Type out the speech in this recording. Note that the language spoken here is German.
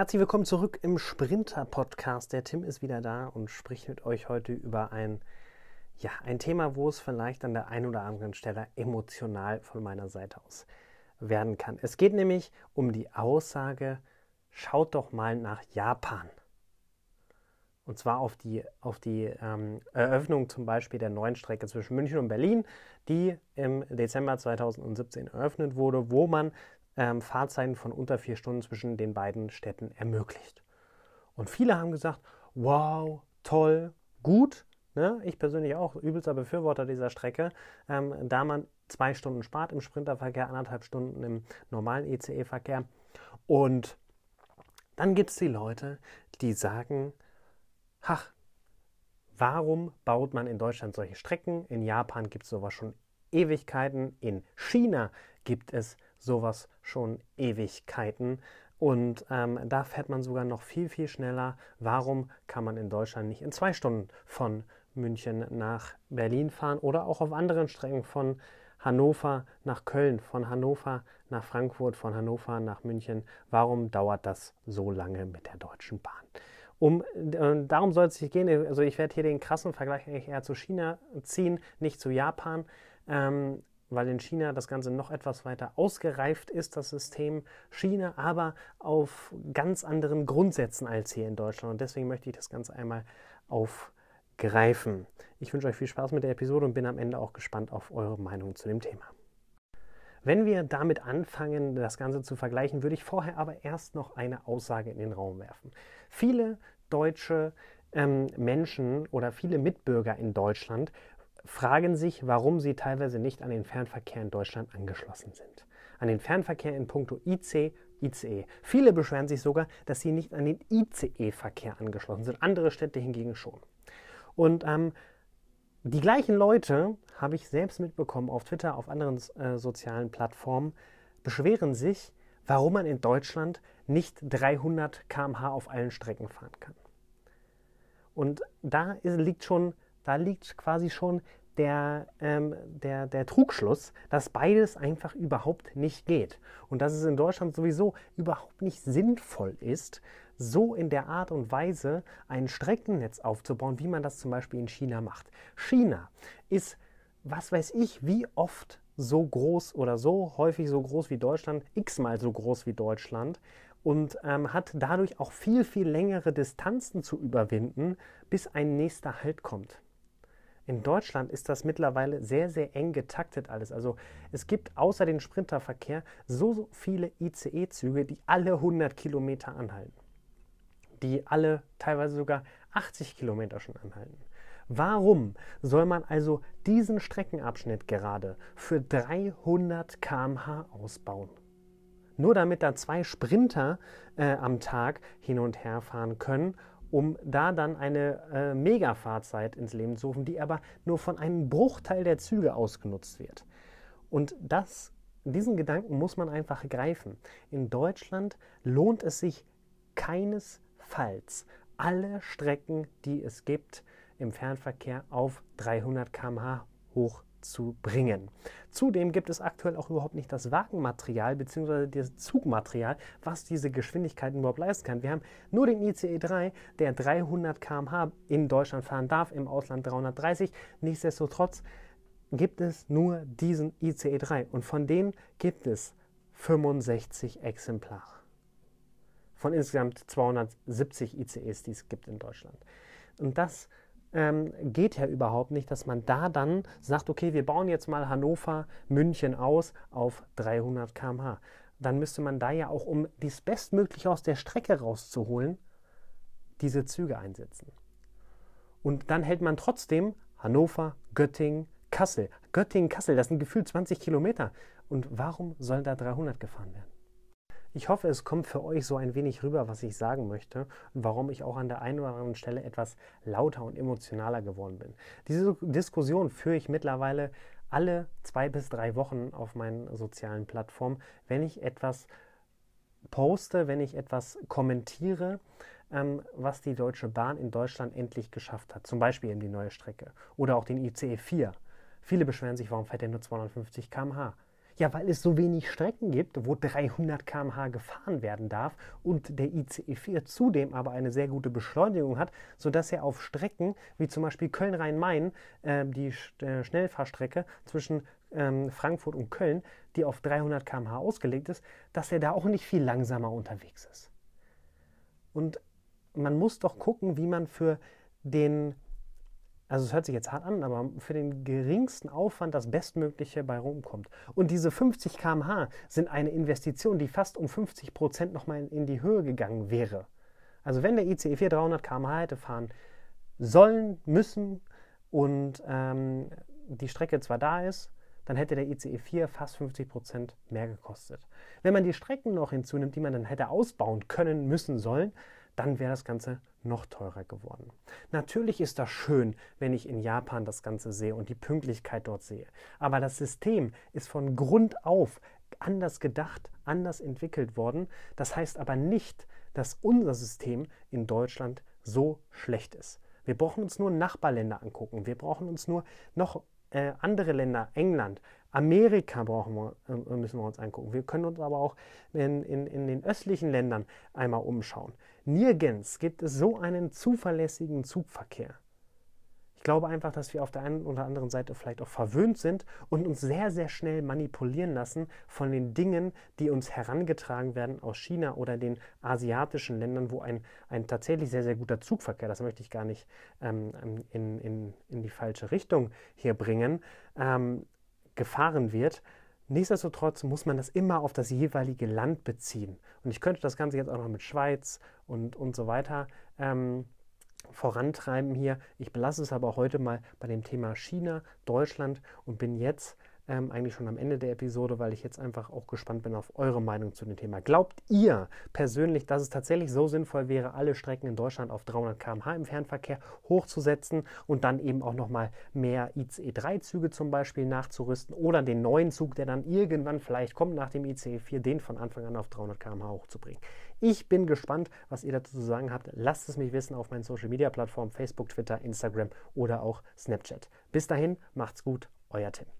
Herzlich willkommen zurück im Sprinter-Podcast. Der Tim ist wieder da und spricht mit euch heute über ein, ja, ein Thema, wo es vielleicht an der einen oder anderen Stelle emotional von meiner Seite aus werden kann. Es geht nämlich um die Aussage, schaut doch mal nach Japan. Und zwar auf die, auf die ähm, Eröffnung zum Beispiel der neuen Strecke zwischen München und Berlin, die im Dezember 2017 eröffnet wurde, wo man ähm, Fahrzeiten von unter vier Stunden zwischen den beiden Städten ermöglicht. Und viele haben gesagt, wow, toll, gut. Ne? Ich persönlich auch übelster Befürworter dieser Strecke, ähm, da man zwei Stunden spart im Sprinterverkehr, anderthalb Stunden im normalen ECE-Verkehr. Und dann gibt es die Leute, die sagen, ach, warum baut man in Deutschland solche Strecken? In Japan gibt es sowas schon Ewigkeiten. In China gibt es sowas schon Ewigkeiten. Und ähm, da fährt man sogar noch viel, viel schneller. Warum kann man in Deutschland nicht in zwei Stunden von München nach Berlin fahren oder auch auf anderen Strecken von Hannover nach Köln, von Hannover nach Frankfurt, von Hannover nach München? Warum dauert das so lange mit der Deutschen Bahn? Um, äh, darum soll es sich gehen. Also ich werde hier den krassen Vergleich eigentlich eher zu China ziehen, nicht zu Japan. Ähm, weil in China das Ganze noch etwas weiter ausgereift ist, das System China, aber auf ganz anderen Grundsätzen als hier in Deutschland. Und deswegen möchte ich das Ganze einmal aufgreifen. Ich wünsche euch viel Spaß mit der Episode und bin am Ende auch gespannt auf eure Meinung zu dem Thema. Wenn wir damit anfangen, das Ganze zu vergleichen, würde ich vorher aber erst noch eine Aussage in den Raum werfen. Viele deutsche ähm, Menschen oder viele Mitbürger in Deutschland fragen sich, warum sie teilweise nicht an den Fernverkehr in Deutschland angeschlossen sind. An den Fernverkehr in puncto IC, ICE. Viele beschweren sich sogar, dass sie nicht an den ICE-Verkehr angeschlossen sind. Andere Städte hingegen schon. Und ähm, die gleichen Leute, habe ich selbst mitbekommen auf Twitter, auf anderen äh, sozialen Plattformen, beschweren sich, warum man in Deutschland nicht 300 km/h auf allen Strecken fahren kann. Und da ist, liegt schon da liegt quasi schon der, ähm, der, der Trugschluss, dass beides einfach überhaupt nicht geht. Und dass es in Deutschland sowieso überhaupt nicht sinnvoll ist, so in der Art und Weise ein Streckennetz aufzubauen, wie man das zum Beispiel in China macht. China ist, was weiß ich, wie oft so groß oder so häufig so groß wie Deutschland, x-mal so groß wie Deutschland und ähm, hat dadurch auch viel, viel längere Distanzen zu überwinden, bis ein nächster Halt kommt. In Deutschland ist das mittlerweile sehr, sehr eng getaktet alles. Also es gibt außer dem Sprinterverkehr so viele ICE-Züge, die alle 100 Kilometer anhalten. Die alle teilweise sogar 80 Kilometer schon anhalten. Warum soll man also diesen Streckenabschnitt gerade für 300 km/h ausbauen? Nur damit da zwei Sprinter äh, am Tag hin und her fahren können um da dann eine äh, Mega-Fahrzeit ins Leben zu rufen, die aber nur von einem Bruchteil der Züge ausgenutzt wird. Und das, diesen Gedanken muss man einfach greifen. In Deutschland lohnt es sich keinesfalls, alle Strecken, die es gibt, im Fernverkehr auf 300 km/h hoch zu bringen. Zudem gibt es aktuell auch überhaupt nicht das Wagenmaterial bzw. das Zugmaterial, was diese Geschwindigkeiten überhaupt leisten kann. Wir haben nur den ICE 3, der 300 km/h in Deutschland fahren darf, im Ausland 330. Nichtsdestotrotz gibt es nur diesen ICE 3 und von denen gibt es 65 Exemplare. Von insgesamt 270 ICEs, die es gibt in Deutschland. Und das ähm, geht ja überhaupt nicht, dass man da dann sagt, okay, wir bauen jetzt mal Hannover, München aus auf 300 km/h. Dann müsste man da ja auch, um das Bestmögliche aus der Strecke rauszuholen, diese Züge einsetzen. Und dann hält man trotzdem Hannover, Göttingen, Kassel. Göttingen, Kassel, das sind gefühlt 20 Kilometer. Und warum soll da 300 gefahren werden? Ich hoffe, es kommt für euch so ein wenig rüber, was ich sagen möchte und warum ich auch an der einen oder anderen Stelle etwas lauter und emotionaler geworden bin. Diese Diskussion führe ich mittlerweile alle zwei bis drei Wochen auf meinen sozialen Plattformen, wenn ich etwas poste, wenn ich etwas kommentiere, ähm, was die Deutsche Bahn in Deutschland endlich geschafft hat. Zum Beispiel eben die neue Strecke oder auch den ICE 4. Viele beschweren sich, warum fährt er nur 250 km/h? Ja, weil es so wenig Strecken gibt, wo 300 km/h gefahren werden darf und der ICE 4 zudem aber eine sehr gute Beschleunigung hat, sodass er auf Strecken wie zum Beispiel Köln-Rhein-Main, äh, die äh, Schnellfahrstrecke zwischen ähm, Frankfurt und Köln, die auf 300 km/h ausgelegt ist, dass er da auch nicht viel langsamer unterwegs ist. Und man muss doch gucken, wie man für den, also es hört sich jetzt hart an, aber für den geringsten Aufwand das Bestmögliche bei rumkommt. Und diese 50 km/h sind eine Investition, die fast um 50 Prozent nochmal in die Höhe gegangen wäre. Also wenn der ICE 4 300 km/h hätte fahren sollen, müssen und ähm, die Strecke zwar da ist, dann hätte der ICE 4 fast 50 Prozent mehr gekostet. Wenn man die Strecken noch hinzunimmt, die man dann hätte ausbauen können, müssen, sollen, dann wäre das Ganze noch teurer geworden. Natürlich ist das schön, wenn ich in Japan das Ganze sehe und die Pünktlichkeit dort sehe. Aber das System ist von Grund auf anders gedacht, anders entwickelt worden. Das heißt aber nicht, dass unser System in Deutschland so schlecht ist. Wir brauchen uns nur Nachbarländer angucken. Wir brauchen uns nur noch äh, andere Länder, England, Amerika brauchen wir, äh, müssen wir uns angucken. Wir können uns aber auch in, in, in den östlichen Ländern einmal umschauen. Nirgends gibt es so einen zuverlässigen Zugverkehr. Ich glaube einfach, dass wir auf der einen oder anderen Seite vielleicht auch verwöhnt sind und uns sehr, sehr schnell manipulieren lassen von den Dingen, die uns herangetragen werden aus China oder den asiatischen Ländern, wo ein, ein tatsächlich sehr, sehr guter Zugverkehr, das möchte ich gar nicht ähm, in, in, in die falsche Richtung hier bringen, ähm, gefahren wird. Nichtsdestotrotz muss man das immer auf das jeweilige Land beziehen. Und ich könnte das Ganze jetzt auch noch mit Schweiz und, und so weiter ähm, vorantreiben hier. Ich belasse es aber heute mal bei dem Thema China, Deutschland und bin jetzt ähm, eigentlich schon am Ende der Episode, weil ich jetzt einfach auch gespannt bin auf eure Meinung zu dem Thema. Glaubt ihr persönlich, dass es tatsächlich so sinnvoll wäre, alle Strecken in Deutschland auf 300 km/h im Fernverkehr hochzusetzen und dann eben auch nochmal mehr ICE-3-Züge zum Beispiel nachzurüsten oder den neuen Zug, der dann irgendwann vielleicht kommt nach dem ICE 4, den von Anfang an auf 300 km/h hochzubringen? Ich bin gespannt, was ihr dazu zu sagen habt. Lasst es mich wissen auf meinen Social Media Plattformen Facebook, Twitter, Instagram oder auch Snapchat. Bis dahin, macht's gut, euer Tim.